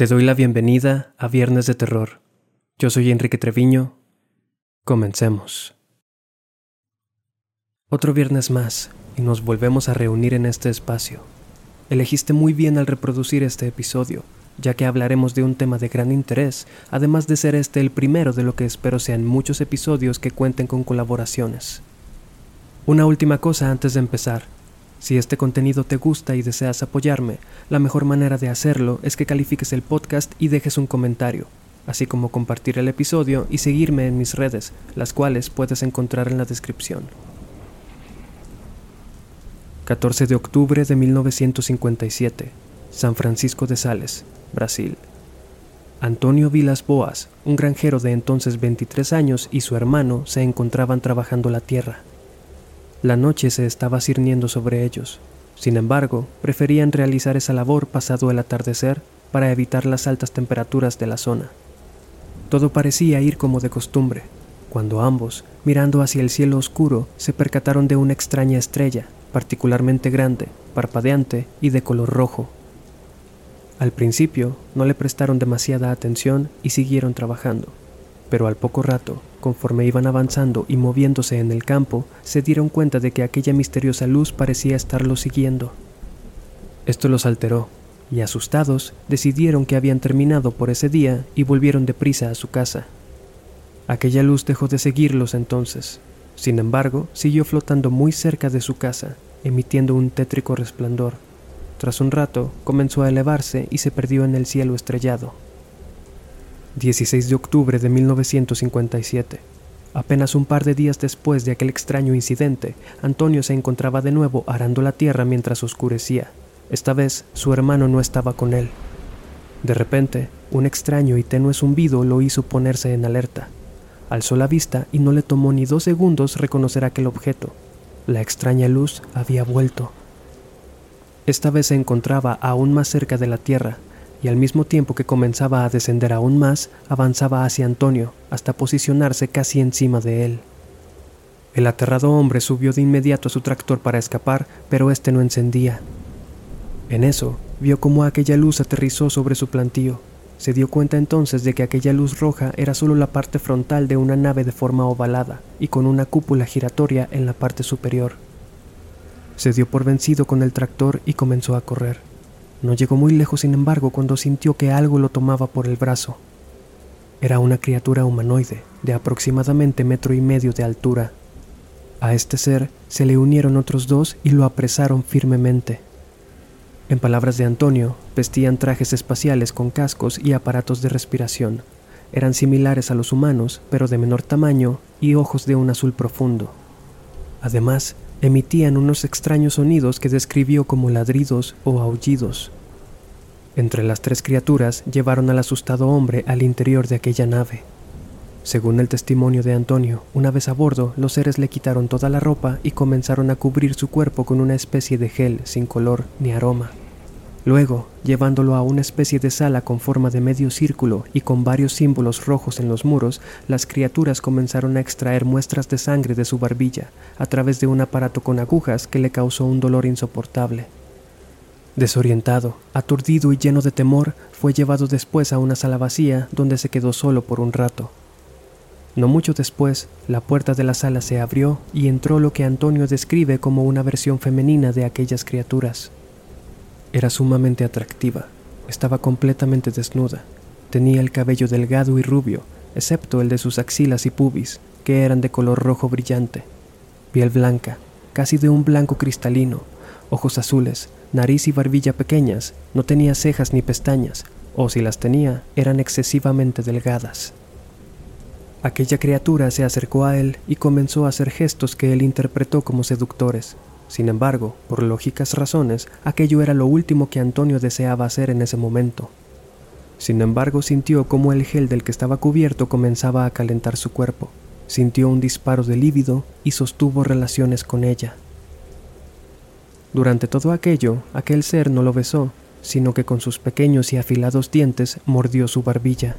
Te doy la bienvenida a Viernes de Terror. Yo soy Enrique Treviño. Comencemos. Otro viernes más y nos volvemos a reunir en este espacio. Elegiste muy bien al reproducir este episodio, ya que hablaremos de un tema de gran interés, además de ser este el primero de lo que espero sean muchos episodios que cuenten con colaboraciones. Una última cosa antes de empezar. Si este contenido te gusta y deseas apoyarme, la mejor manera de hacerlo es que califiques el podcast y dejes un comentario, así como compartir el episodio y seguirme en mis redes, las cuales puedes encontrar en la descripción. 14 de octubre de 1957, San Francisco de Sales, Brasil. Antonio Vilas Boas, un granjero de entonces 23 años, y su hermano se encontraban trabajando la tierra. La noche se estaba cirniendo sobre ellos. Sin embargo, preferían realizar esa labor pasado el atardecer para evitar las altas temperaturas de la zona. Todo parecía ir como de costumbre, cuando ambos, mirando hacia el cielo oscuro, se percataron de una extraña estrella, particularmente grande, parpadeante y de color rojo. Al principio no le prestaron demasiada atención y siguieron trabajando, pero al poco rato Conforme iban avanzando y moviéndose en el campo, se dieron cuenta de que aquella misteriosa luz parecía estarlos siguiendo. Esto los alteró, y asustados decidieron que habían terminado por ese día y volvieron deprisa a su casa. Aquella luz dejó de seguirlos entonces. Sin embargo, siguió flotando muy cerca de su casa, emitiendo un tétrico resplandor. Tras un rato, comenzó a elevarse y se perdió en el cielo estrellado. 16 de octubre de 1957. Apenas un par de días después de aquel extraño incidente, Antonio se encontraba de nuevo arando la tierra mientras oscurecía. Esta vez su hermano no estaba con él. De repente, un extraño y tenue zumbido lo hizo ponerse en alerta. Alzó la vista y no le tomó ni dos segundos reconocer aquel objeto. La extraña luz había vuelto. Esta vez se encontraba aún más cerca de la tierra, y al mismo tiempo que comenzaba a descender aún más, avanzaba hacia Antonio hasta posicionarse casi encima de él. El aterrado hombre subió de inmediato a su tractor para escapar, pero este no encendía. En eso, vio cómo aquella luz aterrizó sobre su plantío. Se dio cuenta entonces de que aquella luz roja era solo la parte frontal de una nave de forma ovalada y con una cúpula giratoria en la parte superior. Se dio por vencido con el tractor y comenzó a correr. No llegó muy lejos, sin embargo, cuando sintió que algo lo tomaba por el brazo. Era una criatura humanoide, de aproximadamente metro y medio de altura. A este ser se le unieron otros dos y lo apresaron firmemente. En palabras de Antonio, vestían trajes espaciales con cascos y aparatos de respiración. Eran similares a los humanos, pero de menor tamaño y ojos de un azul profundo. Además, emitían unos extraños sonidos que describió como ladridos o aullidos. Entre las tres criaturas llevaron al asustado hombre al interior de aquella nave. Según el testimonio de Antonio, una vez a bordo, los seres le quitaron toda la ropa y comenzaron a cubrir su cuerpo con una especie de gel sin color ni aroma. Luego, llevándolo a una especie de sala con forma de medio círculo y con varios símbolos rojos en los muros, las criaturas comenzaron a extraer muestras de sangre de su barbilla a través de un aparato con agujas que le causó un dolor insoportable. Desorientado, aturdido y lleno de temor, fue llevado después a una sala vacía donde se quedó solo por un rato. No mucho después, la puerta de la sala se abrió y entró lo que Antonio describe como una versión femenina de aquellas criaturas. Era sumamente atractiva. Estaba completamente desnuda. Tenía el cabello delgado y rubio, excepto el de sus axilas y pubis, que eran de color rojo brillante. Piel blanca, casi de un blanco cristalino, ojos azules, nariz y barbilla pequeñas, no tenía cejas ni pestañas, o si las tenía, eran excesivamente delgadas. Aquella criatura se acercó a él y comenzó a hacer gestos que él interpretó como seductores, sin embargo, por lógicas razones, aquello era lo último que Antonio deseaba hacer en ese momento. Sin embargo, sintió como el gel del que estaba cubierto comenzaba a calentar su cuerpo. Sintió un disparo de lívido y sostuvo relaciones con ella. Durante todo aquello, aquel ser no lo besó, sino que con sus pequeños y afilados dientes mordió su barbilla.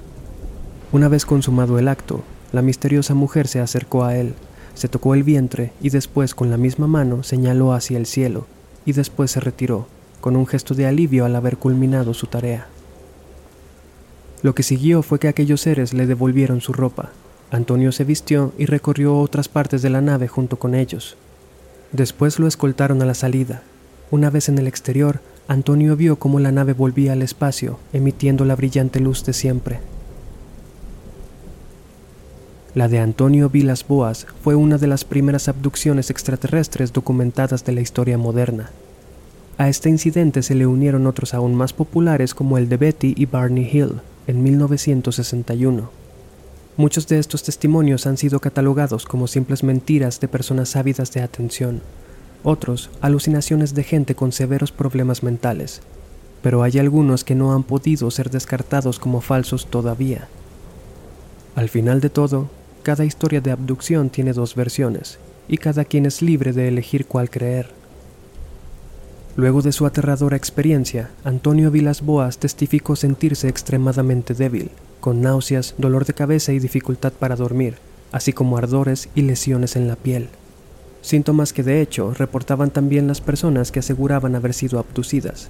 Una vez consumado el acto, la misteriosa mujer se acercó a él, se tocó el vientre y después con la misma mano señaló hacia el cielo y después se retiró, con un gesto de alivio al haber culminado su tarea. Lo que siguió fue que aquellos seres le devolvieron su ropa. Antonio se vistió y recorrió otras partes de la nave junto con ellos. Después lo escoltaron a la salida. Una vez en el exterior, Antonio vio cómo la nave volvía al espacio, emitiendo la brillante luz de siempre. La de Antonio Vilas Boas fue una de las primeras abducciones extraterrestres documentadas de la historia moderna. A este incidente se le unieron otros aún más populares como el de Betty y Barney Hill en 1961. Muchos de estos testimonios han sido catalogados como simples mentiras de personas ávidas de atención, otros alucinaciones de gente con severos problemas mentales, pero hay algunos que no han podido ser descartados como falsos todavía. Al final de todo, cada historia de abducción tiene dos versiones, y cada quien es libre de elegir cuál creer. Luego de su aterradora experiencia, Antonio Vilas Boas testificó sentirse extremadamente débil, con náuseas, dolor de cabeza y dificultad para dormir, así como ardores y lesiones en la piel. Síntomas que de hecho reportaban también las personas que aseguraban haber sido abducidas,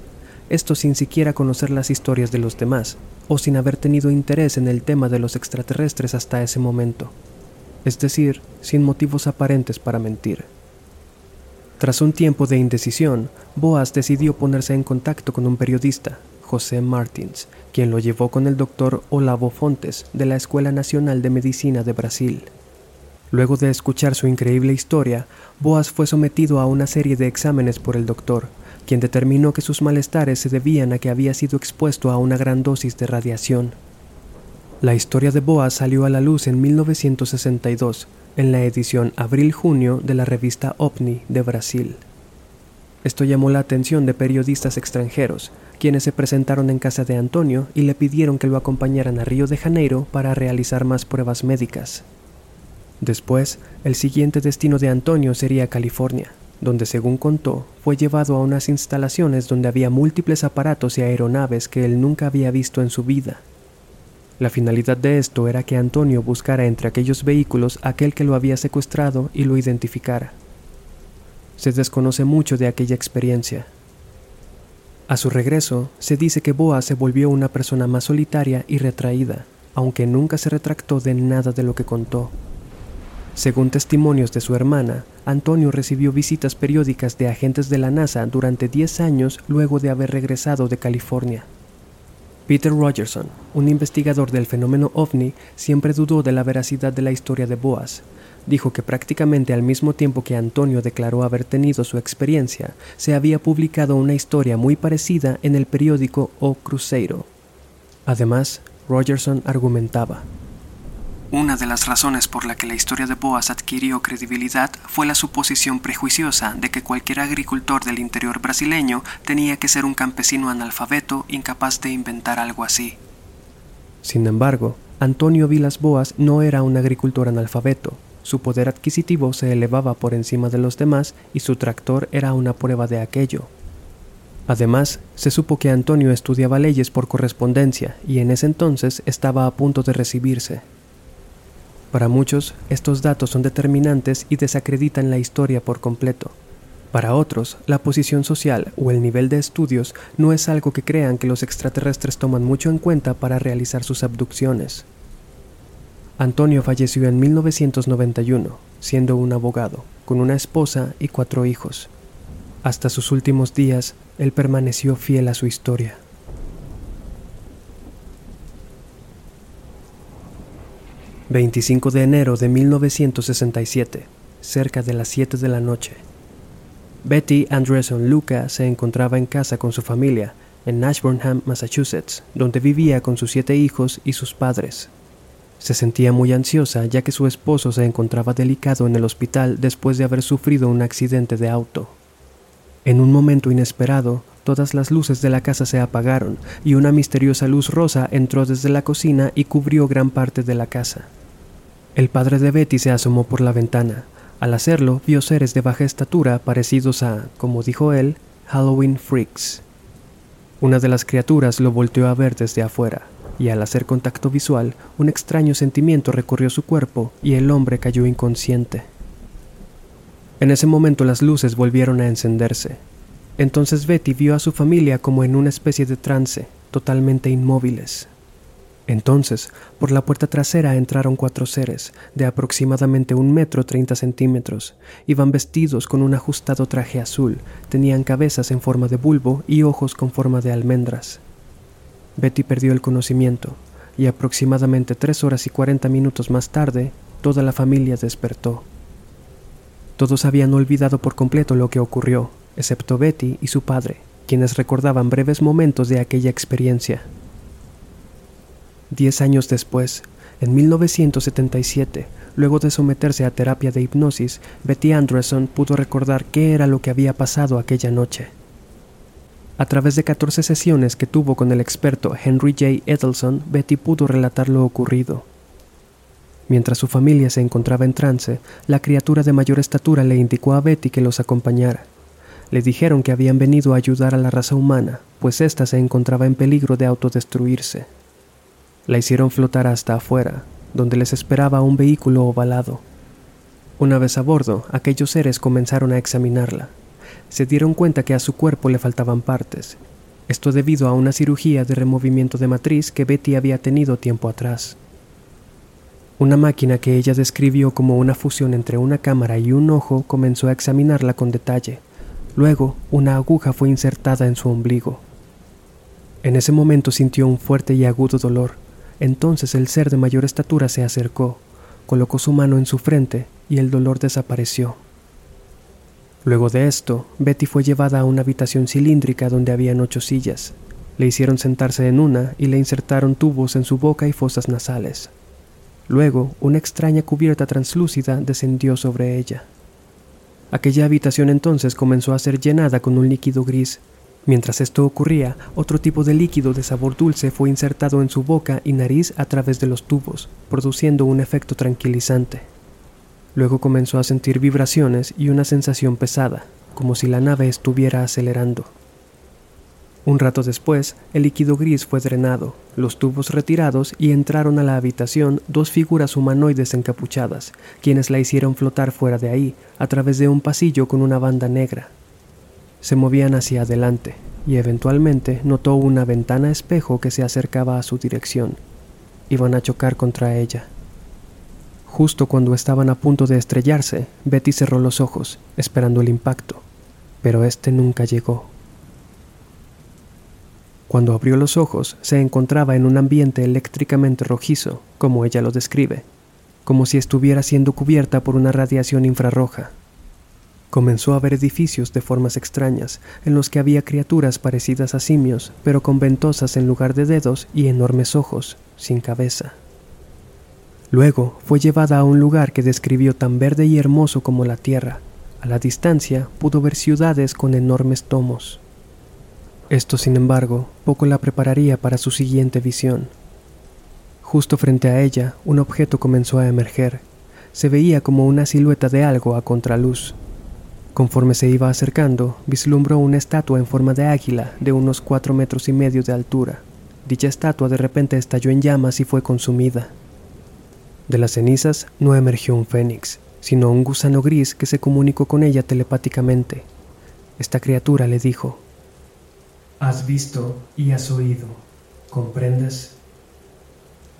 esto sin siquiera conocer las historias de los demás, o sin haber tenido interés en el tema de los extraterrestres hasta ese momento, es decir, sin motivos aparentes para mentir. Tras un tiempo de indecisión, Boas decidió ponerse en contacto con un periodista, José Martins, quien lo llevó con el doctor Olavo Fontes de la Escuela Nacional de Medicina de Brasil. Luego de escuchar su increíble historia, Boas fue sometido a una serie de exámenes por el doctor, quien determinó que sus malestares se debían a que había sido expuesto a una gran dosis de radiación. La historia de Boas salió a la luz en 1962, en la edición Abril-Junio de la revista OVNI de Brasil. Esto llamó la atención de periodistas extranjeros, quienes se presentaron en casa de Antonio y le pidieron que lo acompañaran a Río de Janeiro para realizar más pruebas médicas. Después, el siguiente destino de Antonio sería California, donde según contó, fue llevado a unas instalaciones donde había múltiples aparatos y aeronaves que él nunca había visto en su vida. La finalidad de esto era que Antonio buscara entre aquellos vehículos aquel que lo había secuestrado y lo identificara. Se desconoce mucho de aquella experiencia. A su regreso, se dice que Boa se volvió una persona más solitaria y retraída, aunque nunca se retractó de nada de lo que contó. Según testimonios de su hermana, Antonio recibió visitas periódicas de agentes de la NASA durante 10 años luego de haber regresado de California. Peter Rogerson, un investigador del fenómeno ovni, siempre dudó de la veracidad de la historia de Boas. Dijo que prácticamente al mismo tiempo que Antonio declaró haber tenido su experiencia, se había publicado una historia muy parecida en el periódico O Cruzeiro. Además, Rogerson argumentaba, una de las razones por la que la historia de Boas adquirió credibilidad fue la suposición prejuiciosa de que cualquier agricultor del interior brasileño tenía que ser un campesino analfabeto incapaz de inventar algo así. Sin embargo, Antonio Vilas Boas no era un agricultor analfabeto. Su poder adquisitivo se elevaba por encima de los demás y su tractor era una prueba de aquello. Además, se supo que Antonio estudiaba leyes por correspondencia y en ese entonces estaba a punto de recibirse. Para muchos, estos datos son determinantes y desacreditan la historia por completo. Para otros, la posición social o el nivel de estudios no es algo que crean que los extraterrestres toman mucho en cuenta para realizar sus abducciones. Antonio falleció en 1991, siendo un abogado, con una esposa y cuatro hijos. Hasta sus últimos días, él permaneció fiel a su historia. 25 de enero de 1967, cerca de las 7 de la noche. Betty Andreson Luca se encontraba en casa con su familia en Ashburnham, Massachusetts, donde vivía con sus siete hijos y sus padres. Se sentía muy ansiosa ya que su esposo se encontraba delicado en el hospital después de haber sufrido un accidente de auto. En un momento inesperado, todas las luces de la casa se apagaron y una misteriosa luz rosa entró desde la cocina y cubrió gran parte de la casa. El padre de Betty se asomó por la ventana. Al hacerlo, vio seres de baja estatura parecidos a, como dijo él, Halloween Freaks. Una de las criaturas lo volteó a ver desde afuera, y al hacer contacto visual, un extraño sentimiento recorrió su cuerpo y el hombre cayó inconsciente. En ese momento las luces volvieron a encenderse. Entonces Betty vio a su familia como en una especie de trance, totalmente inmóviles. Entonces, por la puerta trasera entraron cuatro seres, de aproximadamente un metro treinta centímetros. Iban vestidos con un ajustado traje azul, tenían cabezas en forma de bulbo y ojos con forma de almendras. Betty perdió el conocimiento, y aproximadamente tres horas y cuarenta minutos más tarde, toda la familia despertó. Todos habían olvidado por completo lo que ocurrió, excepto Betty y su padre, quienes recordaban breves momentos de aquella experiencia. Diez años después, en 1977, luego de someterse a terapia de hipnosis, Betty Anderson pudo recordar qué era lo que había pasado aquella noche. A través de 14 sesiones que tuvo con el experto Henry J. Edelson, Betty pudo relatar lo ocurrido. Mientras su familia se encontraba en trance, la criatura de mayor estatura le indicó a Betty que los acompañara. Le dijeron que habían venido a ayudar a la raza humana, pues ésta se encontraba en peligro de autodestruirse. La hicieron flotar hasta afuera, donde les esperaba un vehículo ovalado. Una vez a bordo, aquellos seres comenzaron a examinarla. Se dieron cuenta que a su cuerpo le faltaban partes, esto debido a una cirugía de removimiento de matriz que Betty había tenido tiempo atrás. Una máquina que ella describió como una fusión entre una cámara y un ojo comenzó a examinarla con detalle. Luego, una aguja fue insertada en su ombligo. En ese momento sintió un fuerte y agudo dolor, entonces el ser de mayor estatura se acercó, colocó su mano en su frente y el dolor desapareció. Luego de esto, Betty fue llevada a una habitación cilíndrica donde habían ocho sillas. Le hicieron sentarse en una y le insertaron tubos en su boca y fosas nasales. Luego, una extraña cubierta translúcida descendió sobre ella. Aquella habitación entonces comenzó a ser llenada con un líquido gris Mientras esto ocurría, otro tipo de líquido de sabor dulce fue insertado en su boca y nariz a través de los tubos, produciendo un efecto tranquilizante. Luego comenzó a sentir vibraciones y una sensación pesada, como si la nave estuviera acelerando. Un rato después, el líquido gris fue drenado, los tubos retirados y entraron a la habitación dos figuras humanoides encapuchadas, quienes la hicieron flotar fuera de ahí, a través de un pasillo con una banda negra, se movían hacia adelante y eventualmente notó una ventana espejo que se acercaba a su dirección. Iban a chocar contra ella. Justo cuando estaban a punto de estrellarse, Betty cerró los ojos, esperando el impacto, pero este nunca llegó. Cuando abrió los ojos, se encontraba en un ambiente eléctricamente rojizo, como ella lo describe, como si estuviera siendo cubierta por una radiación infrarroja. Comenzó a ver edificios de formas extrañas, en los que había criaturas parecidas a simios, pero con ventosas en lugar de dedos y enormes ojos, sin cabeza. Luego fue llevada a un lugar que describió tan verde y hermoso como la tierra. A la distancia pudo ver ciudades con enormes tomos. Esto, sin embargo, poco la prepararía para su siguiente visión. Justo frente a ella, un objeto comenzó a emerger. Se veía como una silueta de algo a contraluz, Conforme se iba acercando, vislumbró una estatua en forma de águila de unos cuatro metros y medio de altura. Dicha estatua de repente estalló en llamas y fue consumida. De las cenizas no emergió un fénix, sino un gusano gris que se comunicó con ella telepáticamente. Esta criatura le dijo, Has visto y has oído, ¿comprendes?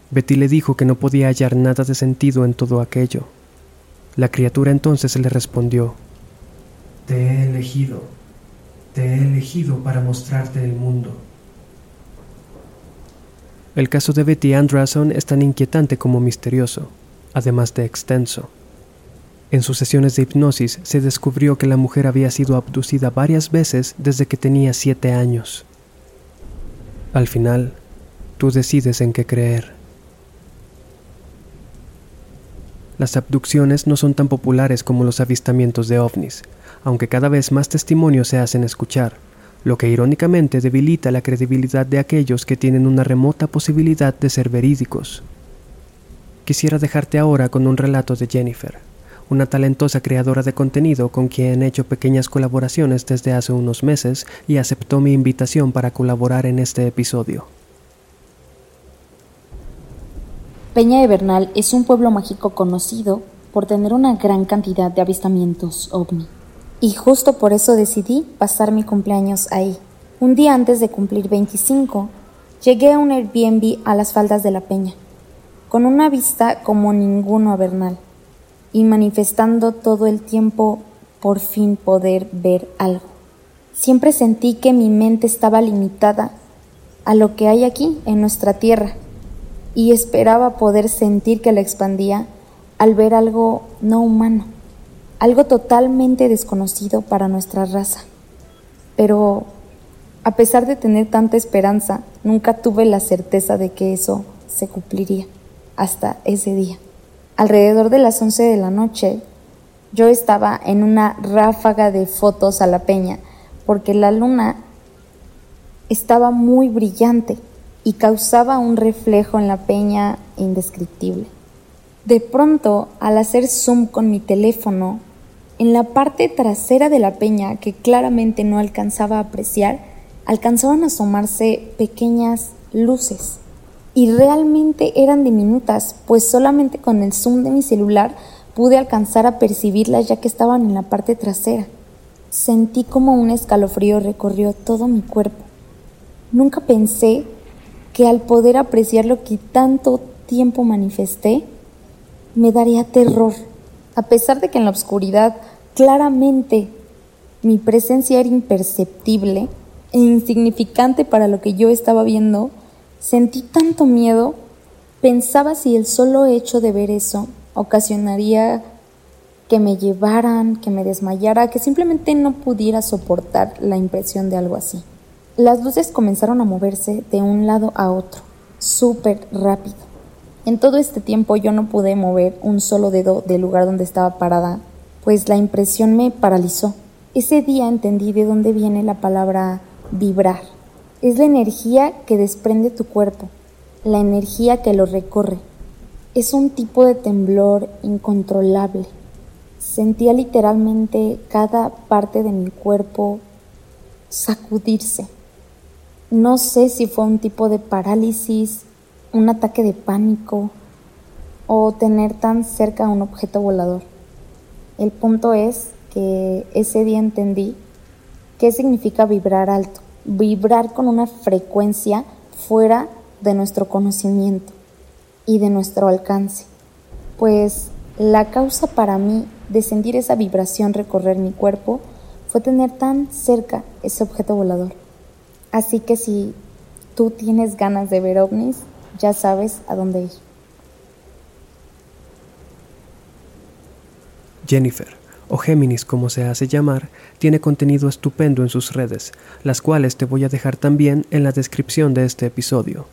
Betty le dijo que no podía hallar nada de sentido en todo aquello. La criatura entonces le respondió, te he elegido, te he elegido para mostrarte el mundo. El caso de Betty Anderson es tan inquietante como misterioso, además de extenso. En sus sesiones de hipnosis se descubrió que la mujer había sido abducida varias veces desde que tenía siete años. Al final, tú decides en qué creer. Las abducciones no son tan populares como los avistamientos de ovnis, aunque cada vez más testimonios se hacen escuchar, lo que irónicamente debilita la credibilidad de aquellos que tienen una remota posibilidad de ser verídicos. Quisiera dejarte ahora con un relato de Jennifer, una talentosa creadora de contenido con quien he hecho pequeñas colaboraciones desde hace unos meses y aceptó mi invitación para colaborar en este episodio. Peña de Bernal es un pueblo mágico conocido por tener una gran cantidad de avistamientos ovni. Y justo por eso decidí pasar mi cumpleaños ahí. Un día antes de cumplir 25, Llegué a un Airbnb a las faldas de la peña, con una vista como ninguno a Bernal, y manifestando todo el tiempo por fin poder ver algo. Siempre sentí que mi mente estaba limitada a lo que hay aquí en nuestra tierra y esperaba poder sentir que la expandía al ver algo no humano, algo totalmente desconocido para nuestra raza. Pero a pesar de tener tanta esperanza, nunca tuve la certeza de que eso se cumpliría hasta ese día. Alrededor de las 11 de la noche, yo estaba en una ráfaga de fotos a la peña porque la luna estaba muy brillante y causaba un reflejo en la peña indescriptible. De pronto, al hacer zoom con mi teléfono, en la parte trasera de la peña, que claramente no alcanzaba a apreciar, alcanzaban a asomarse pequeñas luces. Y realmente eran diminutas, pues solamente con el zoom de mi celular pude alcanzar a percibirlas ya que estaban en la parte trasera. Sentí como un escalofrío recorrió todo mi cuerpo. Nunca pensé que al poder apreciar lo que tanto tiempo manifesté, me daría terror, a pesar de que en la oscuridad claramente mi presencia era imperceptible e insignificante para lo que yo estaba viendo, sentí tanto miedo, pensaba si el solo hecho de ver eso ocasionaría que me llevaran, que me desmayara, que simplemente no pudiera soportar la impresión de algo así. Las luces comenzaron a moverse de un lado a otro, súper rápido. En todo este tiempo yo no pude mover un solo dedo del lugar donde estaba parada, pues la impresión me paralizó. Ese día entendí de dónde viene la palabra vibrar. Es la energía que desprende tu cuerpo, la energía que lo recorre. Es un tipo de temblor incontrolable. Sentía literalmente cada parte de mi cuerpo sacudirse. No sé si fue un tipo de parálisis, un ataque de pánico o tener tan cerca un objeto volador. El punto es que ese día entendí qué significa vibrar alto, vibrar con una frecuencia fuera de nuestro conocimiento y de nuestro alcance. Pues la causa para mí de sentir esa vibración recorrer mi cuerpo fue tener tan cerca ese objeto volador. Así que si tú tienes ganas de ver ovnis, ya sabes a dónde ir. Jennifer, o Géminis como se hace llamar, tiene contenido estupendo en sus redes, las cuales te voy a dejar también en la descripción de este episodio.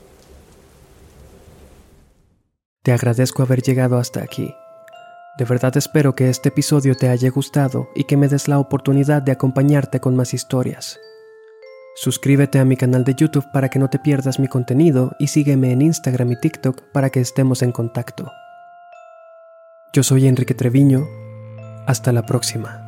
Te agradezco haber llegado hasta aquí. De verdad espero que este episodio te haya gustado y que me des la oportunidad de acompañarte con más historias. Suscríbete a mi canal de YouTube para que no te pierdas mi contenido y sígueme en Instagram y TikTok para que estemos en contacto. Yo soy Enrique Treviño. Hasta la próxima.